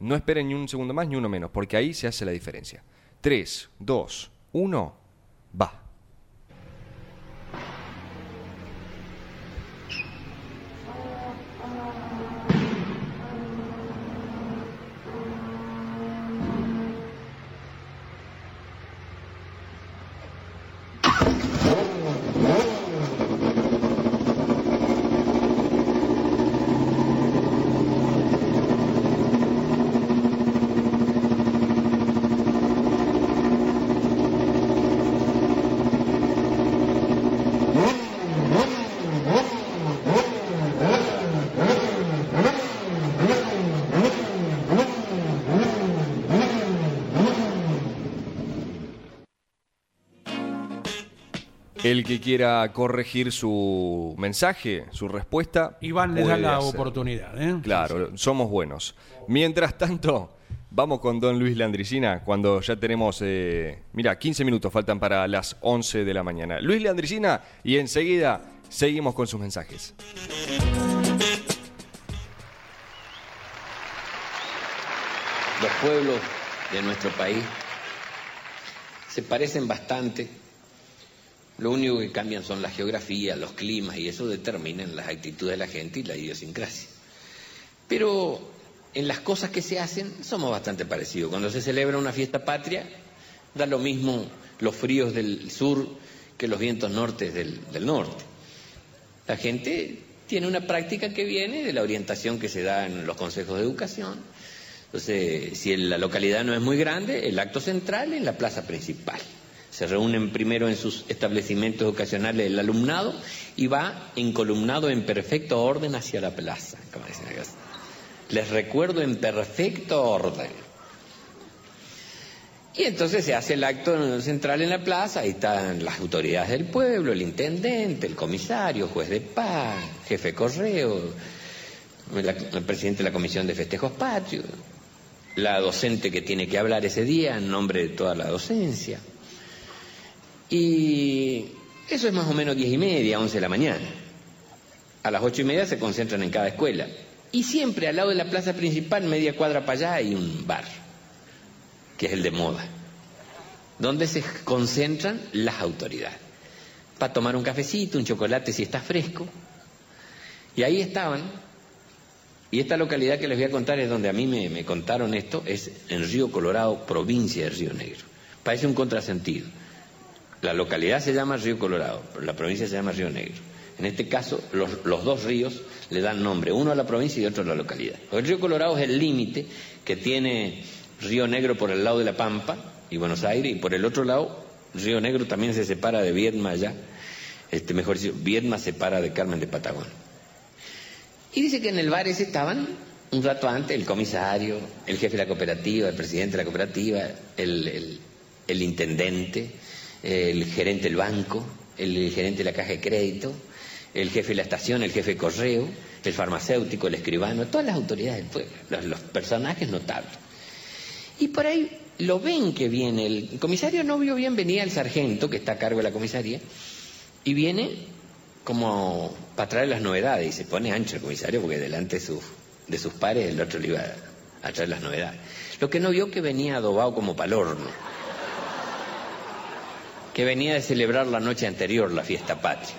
No esperen ni un segundo más ni uno menos, porque ahí se hace la diferencia. 3, 2, 1, va. El que quiera corregir su mensaje, su respuesta. Iván le da la oportunidad. ¿eh? Claro, somos buenos. Mientras tanto, vamos con don Luis Landricina cuando ya tenemos, eh, mira, 15 minutos faltan para las 11 de la mañana. Luis Landricina y enseguida seguimos con sus mensajes. Los pueblos de nuestro país se parecen bastante lo único que cambian son la geografía, los climas y eso determinan las actitudes de la gente y la idiosincrasia. Pero en las cosas que se hacen somos bastante parecidos. Cuando se celebra una fiesta patria, da lo mismo los fríos del sur que los vientos nortes del, norte. La gente tiene una práctica que viene de la orientación que se da en los consejos de educación. Entonces, si la localidad no es muy grande, el acto central es en la plaza principal. Se reúnen primero en sus establecimientos educacionales el alumnado y va encolumnado en perfecto orden hacia la plaza. Les recuerdo en perfecto orden. Y entonces se hace el acto central en la plaza, ahí están las autoridades del pueblo, el intendente, el comisario, juez de paz, jefe de correo, el presidente de la comisión de festejos patrios, la docente que tiene que hablar ese día en nombre de toda la docencia. Y eso es más o menos diez y media, once de la mañana. A las ocho y media se concentran en cada escuela. Y siempre al lado de la plaza principal, media cuadra para allá, hay un bar, que es el de moda, donde se concentran las autoridades. Para tomar un cafecito, un chocolate si está fresco. Y ahí estaban. Y esta localidad que les voy a contar es donde a mí me, me contaron esto, es en Río Colorado, provincia de Río Negro. Parece un contrasentido La localidad se llama Río Colorado, la provincia se llama Río Negro. En este caso, los, dos ríos le dan nombre, uno a la provincia y otro a la localidad. El río Colorado es el límite que tiene Río Negro por el lado de La Pampa y Buenos Aires, y por el otro lado, Río Negro también se separa de Viedma allá, este, mejor dicho, Viedma separa de Carmen de Patagón. Y dice que en el bar ese estaban un rato antes el comisario, el jefe de la cooperativa, el presidente de la cooperativa, el intendente, el gerente del banco, el gerente de la caja de crédito, el jefe de la estación, el jefe de correo, el farmacéutico, el escribano, todas las autoridades del pueblo, los, personajes notables. Y por ahí lo ven que viene, el, comisario no vio bien, venía el sargento que está a cargo de la comisaría, y viene como para traer las novedades, y se pone ancho el comisario porque delante de sus, de sus pares el otro le iba a, traer las novedades. Lo que no vio que venía adobado como palorno, que venía de celebrar la noche anterior la fiesta patria.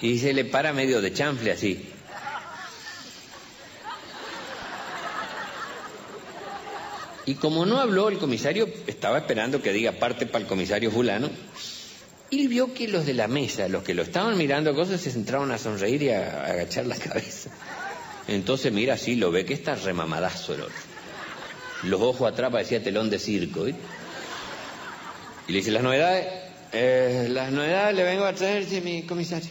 Y se le para medio de chanfle así. Y como no habló el comisario, estaba esperando que diga parte para el comisario fulano, y vio que los de la mesa, los que lo estaban mirando cosas, se centraron a sonreír y a, agachar la cabeza. Entonces mira así, lo ve que está remamadazo el otro. Los ojos atrás parecía telón de circo. Y le dice, las novedades, eh, las novedades le vengo a traer, mi comisario.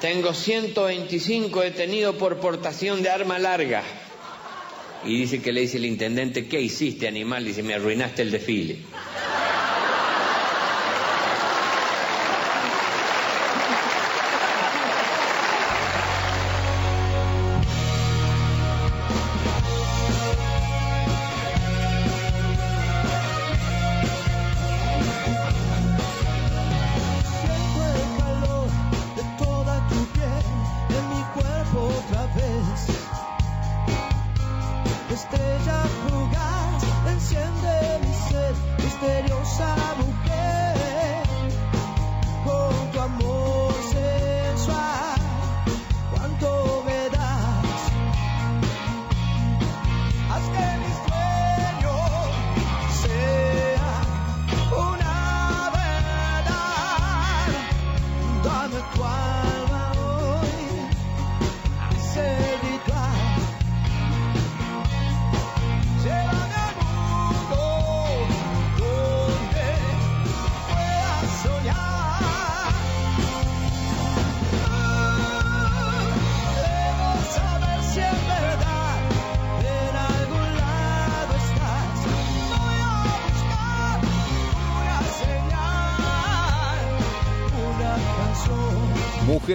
Tengo 125 detenidos por portación de arma larga. Y dice que le dice el intendente, ¿qué hiciste, animal? Dice, me arruinaste el desfile.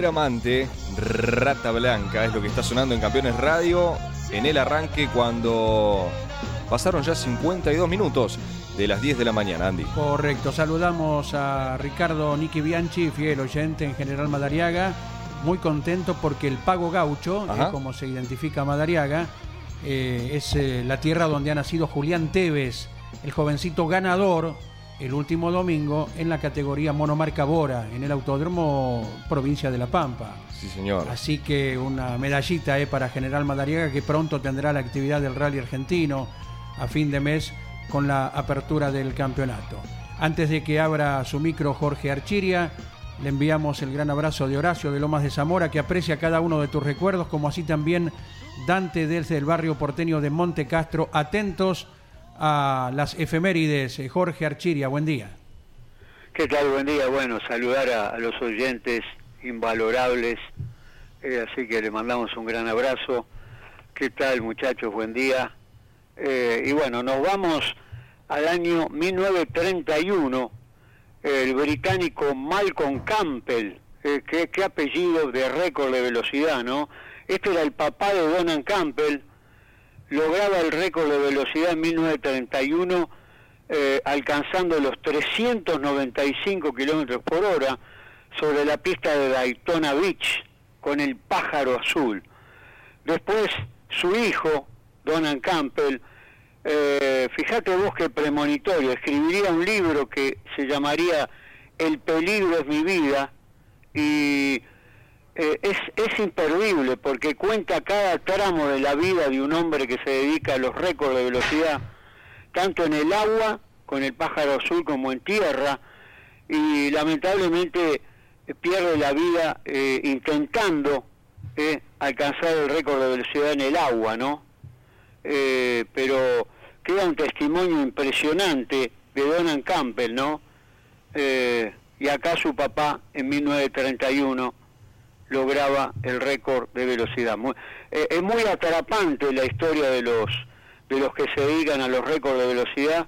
Amante, Rata Blanca, es lo que está sonando en Campeones Radio en el arranque cuando pasaron ya 52 minutos de las 10 de la mañana, Andy. Correcto, saludamos a Ricardo Niki Bianchi, fiel oyente en General Madariaga, muy contento porque el Pago Gaucho, como se identifica Madariaga, eh, es eh, la tierra donde ha nacido Julián Tevez, el jovencito ganador el último domingo en la categoría monomarca Bora, en el Autódromo Provincia de La Pampa. Sí, señor. Así que una medallita eh, para General Madariaga que pronto tendrá la actividad del rally argentino a fin de mes con la apertura del campeonato. Antes de que abra su micro Jorge Archiria, le enviamos el gran abrazo de Horacio de Lomas de Zamora que aprecia cada uno de tus recuerdos, como así también Dante desde el barrio porteño de Monte Castro, atentos a las efemérides. Eh, Jorge Archiria, buen día. ¿Qué tal? Buen día. Bueno, saludar a, los oyentes invalorables, eh, así que le mandamos un gran abrazo. ¿Qué tal muchachos? Buen día. Eh, y bueno, nos vamos al año 1931, el británico Malcolm Campbell, qué, qué apellido de récord de velocidad, ¿no? Este era el papá de Donald Campbell, lograba el récord de velocidad en 1931 eh, alcanzando los 395 kilómetros por hora sobre la pista de Daytona Beach con el pájaro azul. Después su hijo, Donald Campbell, eh, fíjate vos que premonitorio, escribiría un libro que se llamaría El peligro es mi vida y eh, es, es imperdible porque cuenta cada tramo de la vida de un hombre que se dedica a los récords de velocidad tanto en el agua, con el pájaro azul, como en tierra, y lamentablemente eh, pierde la vida eh, intentando eh, alcanzar el récord de velocidad en el agua, ¿no? pero queda un testimonio impresionante de Donald Campbell, ¿no? y acá su papá en 1931 lograba el récord de velocidad. es muy atrapante la historia de los de los que se dedican a los récords de velocidad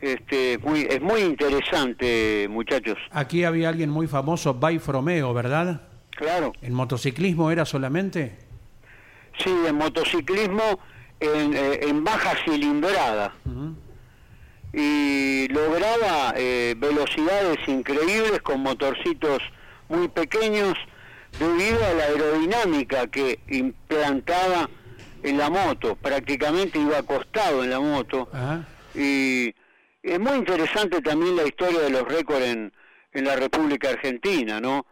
este, muy, es muy interesante, muchachos. Aquí había alguien muy famoso, Bay Fromeo, ¿verdad? Claro. ¿En motociclismo era solamente? Sí, en motociclismo en, eh, baja cilindrada. Y lograba eh, velocidades increíbles con motorcitos muy pequeños debido a la aerodinámica que implantaba en la moto. Prácticamente iba acostado en la moto. Y es muy interesante también la historia de los récords en, en la República Argentina, ¿no?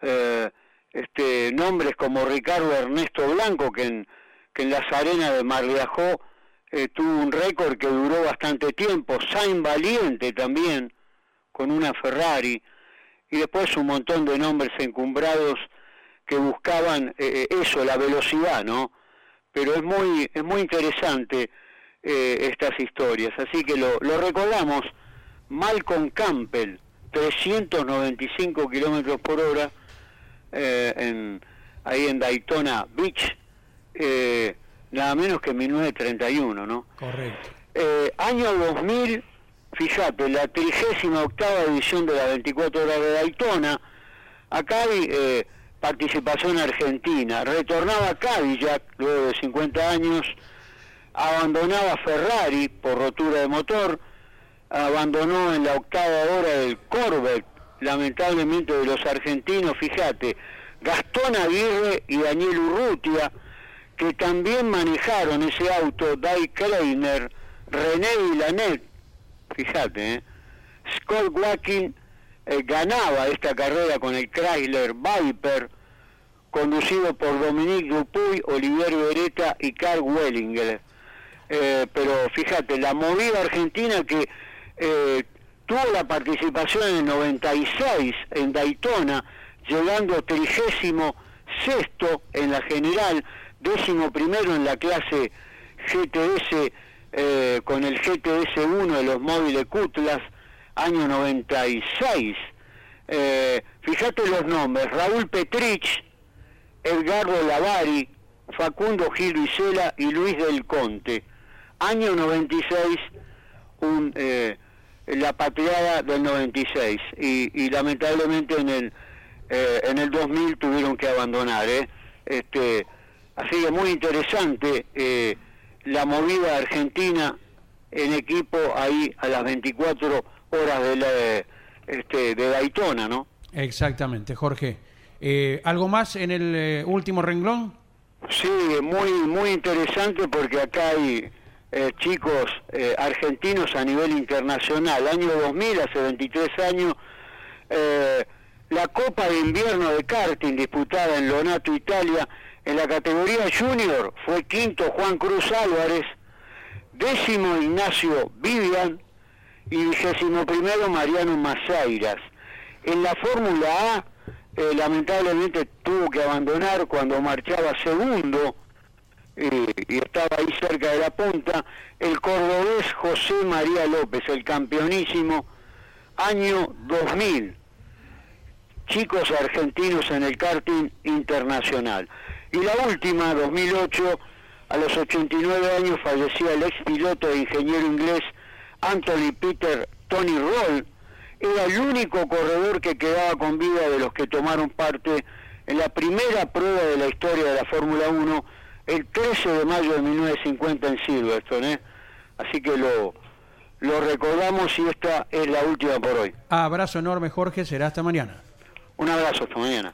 Eh, este, nombres como Ricardo Ernesto Blanco, que en, que en las arenas de Mar eh, tuvo un récord que duró bastante tiempo, Sain Valiente también, con una Ferrari, y después un montón de nombres encumbrados que buscaban eh, eso, la velocidad, ¿no? Pero es muy, es muy interesante eh, estas historias. Así que lo, lo recordamos, Malcolm Campbell, 395 kilómetros por hora, eh, en, ahí en Daytona Beach, eh, nada menos que en 1931, ¿no? Correcto. año 2000, fíjate, la 38 octava edición de la 24 horas de Daytona, acá hay participación argentina, retornaba Cadillac luego de 50 años, abandonaba Ferrari por rotura de motor, abandonó en la octava hora el Corvette, lamentablemente de los argentinos, fíjate, Gastón Aguirre y Daniel Urrutia, que también manejaron ese auto, Dai Kleiner, René Villanet, fíjate, ¿eh? Scott Watkins eh, ganaba esta carrera con el Chrysler Viper, conducido por Dominique Dupuy, Olivier Beretta y Carl Wellinger. Eh, pero fíjate, la movida argentina que tuvo la participación en el 96 en Daytona, llegando trigésimo sexto en la general, décimo primero en la clase GTS eh, con el GTS 1 de los móviles Cutlas, año 96. fíjate los nombres, Raúl Petrich, Edgardo Lavari, Facundo Gil y Luis del Conte año 96, un, eh, la patriada del 96 y, lamentablemente en el eh, en el 2000 tuvieron que abandonar. ¿eh? Este, así que muy interesante eh, movida argentina en equipo ahí a las 24 horas de, la, este, de Daytona, ¿no? Exactamente, Jorge. ¿Algo más en el último renglón? Sí, muy, muy interesante porque acá hay eh, chicos eh, argentinos a nivel internacional. Año 2000, hace 23 años, eh, la Copa de Invierno de Karting disputada en Lonato, Italia, en la categoría junior fue quinto Juan Cruz Álvarez, décimo Ignacio Vivian y vigésimo primero Mariano Masairas. En la Fórmula A, lamentablemente tuvo que abandonar cuando marchaba segundo y estaba ahí cerca de la punta, el cordobés José María López, el campeonísimo, año 2000. Chicos argentinos en el karting internacional. Y la última, 2008, a los 89 años fallecía el ex piloto e ingeniero inglés Anthony Peter Tony Roll. Era el único corredor que quedaba con vida de los que tomaron parte en la primera prueba de la historia de la Fórmula 1 el 13 de mayo de 1950 en Silverstone. ¿eh? Así que lo, lo recordamos y esta es la última por hoy. Abrazo enorme, Jorge. Será hasta mañana. Un abrazo, hasta mañana.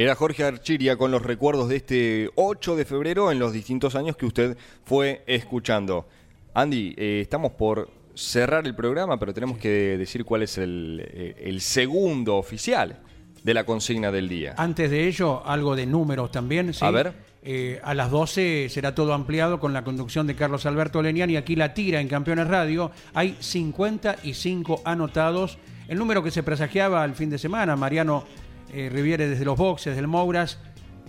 Era Jorge Archiria con los recuerdos de este 8 de febrero en los distintos años que usted fue escuchando. Andy, eh, estamos por cerrar el programa, pero tenemos que decir cuál es el, eh, el segundo oficial de la consigna del día. Antes de ello, algo de números también. ¿sí? A ver. Eh, a las 12 será todo ampliado con la conducción de Carlos Alberto Leniani. Aquí la tira en Campeones Radio. Hay 55 anotados. El número que se presagiaba al fin de semana, Mariano eh, Riviere desde los boxes del Mouras,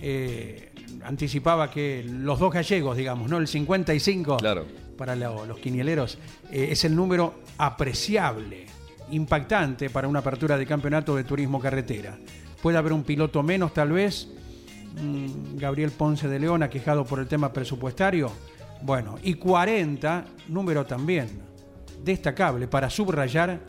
eh, anticipaba que los dos gallegos, digamos, ¿no? El 55 Claro. para lo- los quinieleros eh, es el número apreciable, impactante para una apertura de campeonato de turismo carretera. Puede haber un piloto menos, tal vez. Mm, Gabriel Ponce de León, aquejado por el tema presupuestario. Bueno, y 40, número también destacable para subrayar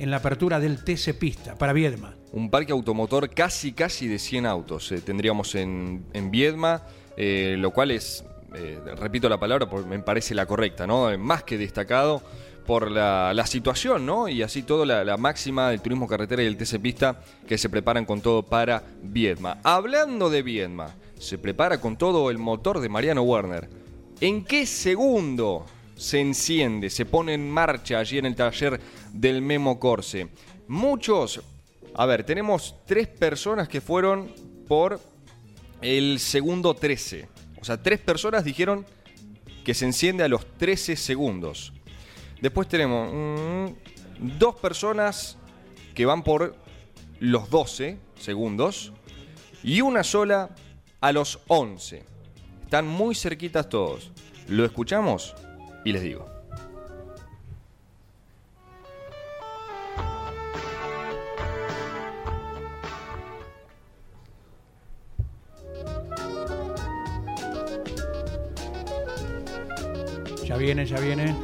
en la apertura del TC Pista, para Viedma. Un parque automotor casi, casi de 100 autos eh, tendríamos en, en Viedma, eh, lo cual es, eh, repito la palabra me parece la correcta, ¿no? Más que destacado por la, la situación, ¿no? Y así todo, la, la máxima del turismo carretera y el TC Pista que se preparan con todo para Viedma. Hablando de Viedma, se prepara con todo el motor de Mariano Werner. ¿En qué segundo se enciende, se pone en marcha allí en el taller del Memo Corse? Muchos, a ver, tenemos tres personas que fueron por el segundo 13. O sea, tres personas dijeron que se enciende a los 13 segundos. Después tenemos mm, dos personas que van por los 12 segundos y una sola a los 11. Están muy cerquitas todos. Lo escuchamos y les digo. Ya viene, ya viene.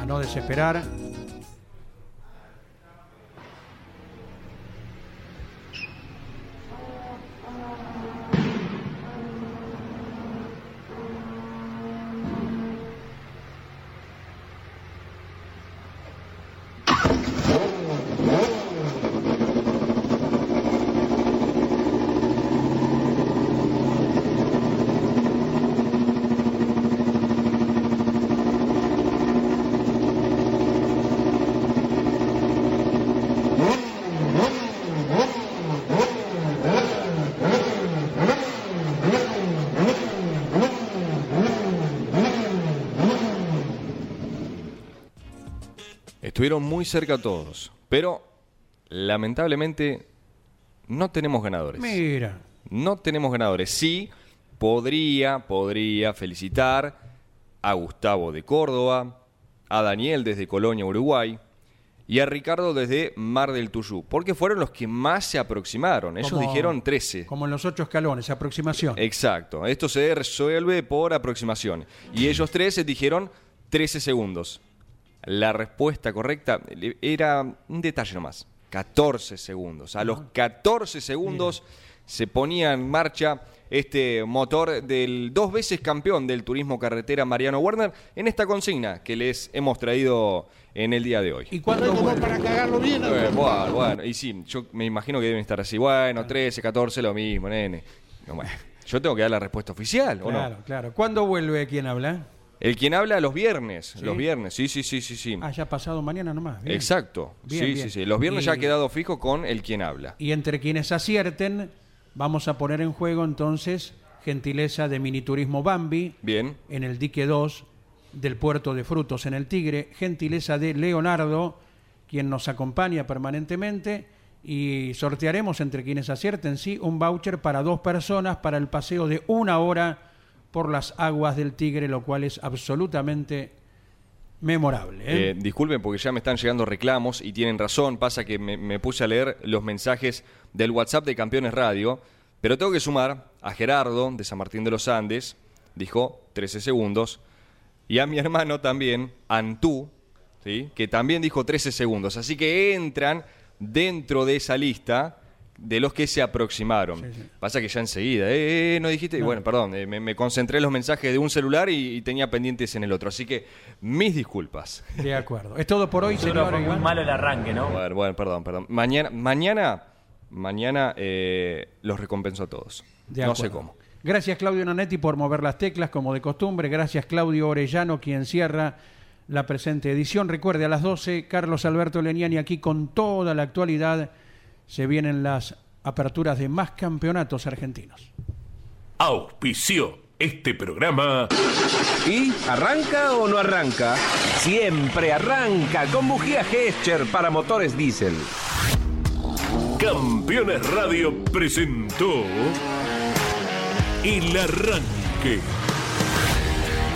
A no desesperar. Estuvieron muy cerca todos, pero lamentablemente no tenemos ganadores. Mira. No tenemos ganadores. Sí, podría, podría felicitar a Gustavo de Córdoba, a Daniel desde Colonia, Uruguay, y a Ricardo desde Mar del Tuyú, porque fueron los que más se aproximaron. Ellos Como- dijeron 13. Como en los ocho escalones, aproximación. Exacto. Esto se resuelve por aproximación. Y ellos tres dijeron 13 segundos. La respuesta correcta era un detalle nomás. 14 segundos. A los 14 segundos se ponía en marcha este motor del dos veces campeón del turismo carretera Mariano Werner en esta consigna que les hemos traído en el día de hoy. ¿Y cuándo vuelve? para cagarlo bien. Eh, bueno, bueno, y sí, yo me imagino que deben estar así. Bueno, 13, 14, lo mismo, nene. No, bueno, yo tengo que dar la respuesta oficial, ¿o Claro, no? claro. ¿Cuándo vuelve quien habla? El quien habla los viernes, ¿Sí? los viernes, sí, sí, sí, sí, sí. Ah, ya pasado mañana nomás. Bien. Exacto, Bien, sí, bien. sí, sí. Los viernes ya ha quedado fijo con el quien habla. Y entre quienes acierten, vamos a poner en juego entonces gentileza de Miniturismo Bambi Bien, en el dique 2 del puerto de Frutos en el Tigre, gentileza de Leonardo, quien nos acompaña permanentemente, y sortearemos entre quienes acierten, sí, un voucher para dos personas para el paseo de una hora por las aguas del Tigre, lo cual es absolutamente memorable. ¿eh? Eh, disculpen porque ya me están llegando reclamos y tienen razón. Pasa que me, puse a leer los mensajes del WhatsApp de Campeones Radio, pero tengo que sumar a Gerardo de San Martín de los Andes, dijo 13 segundos, y a mi hermano también, Antú, ¿sí? que también dijo 13 segundos. Así que entran dentro de esa lista de los que se aproximaron. Pasa que ya enseguida, eh, eh, no dijiste, y bueno, perdón, eh, me, me concentré en los mensajes de un celular y, y tenía pendientes en el otro. Así que mis disculpas. De acuerdo. Es todo por hoy, Solo señor. fue muy malo el arranque, ¿no? Bueno, bueno, perdón, perdón. Mañana, mañana, mañana eh, los recompenso a todos. De no acuerdo. sé cómo. Gracias Claudio Nanetti por mover las teclas como de costumbre. Gracias Claudio Orellano quien cierra la presente edición. Recuerde a las 12 Carlos Alberto Leniani aquí con toda la actualidad. Se vienen las aperturas de más campeonatos argentinos. auspició este programa. ¿Y arranca o no arranca? Siempre arranca con bujía Gescher para motores diésel. Campeones Radio presentó El Arranque.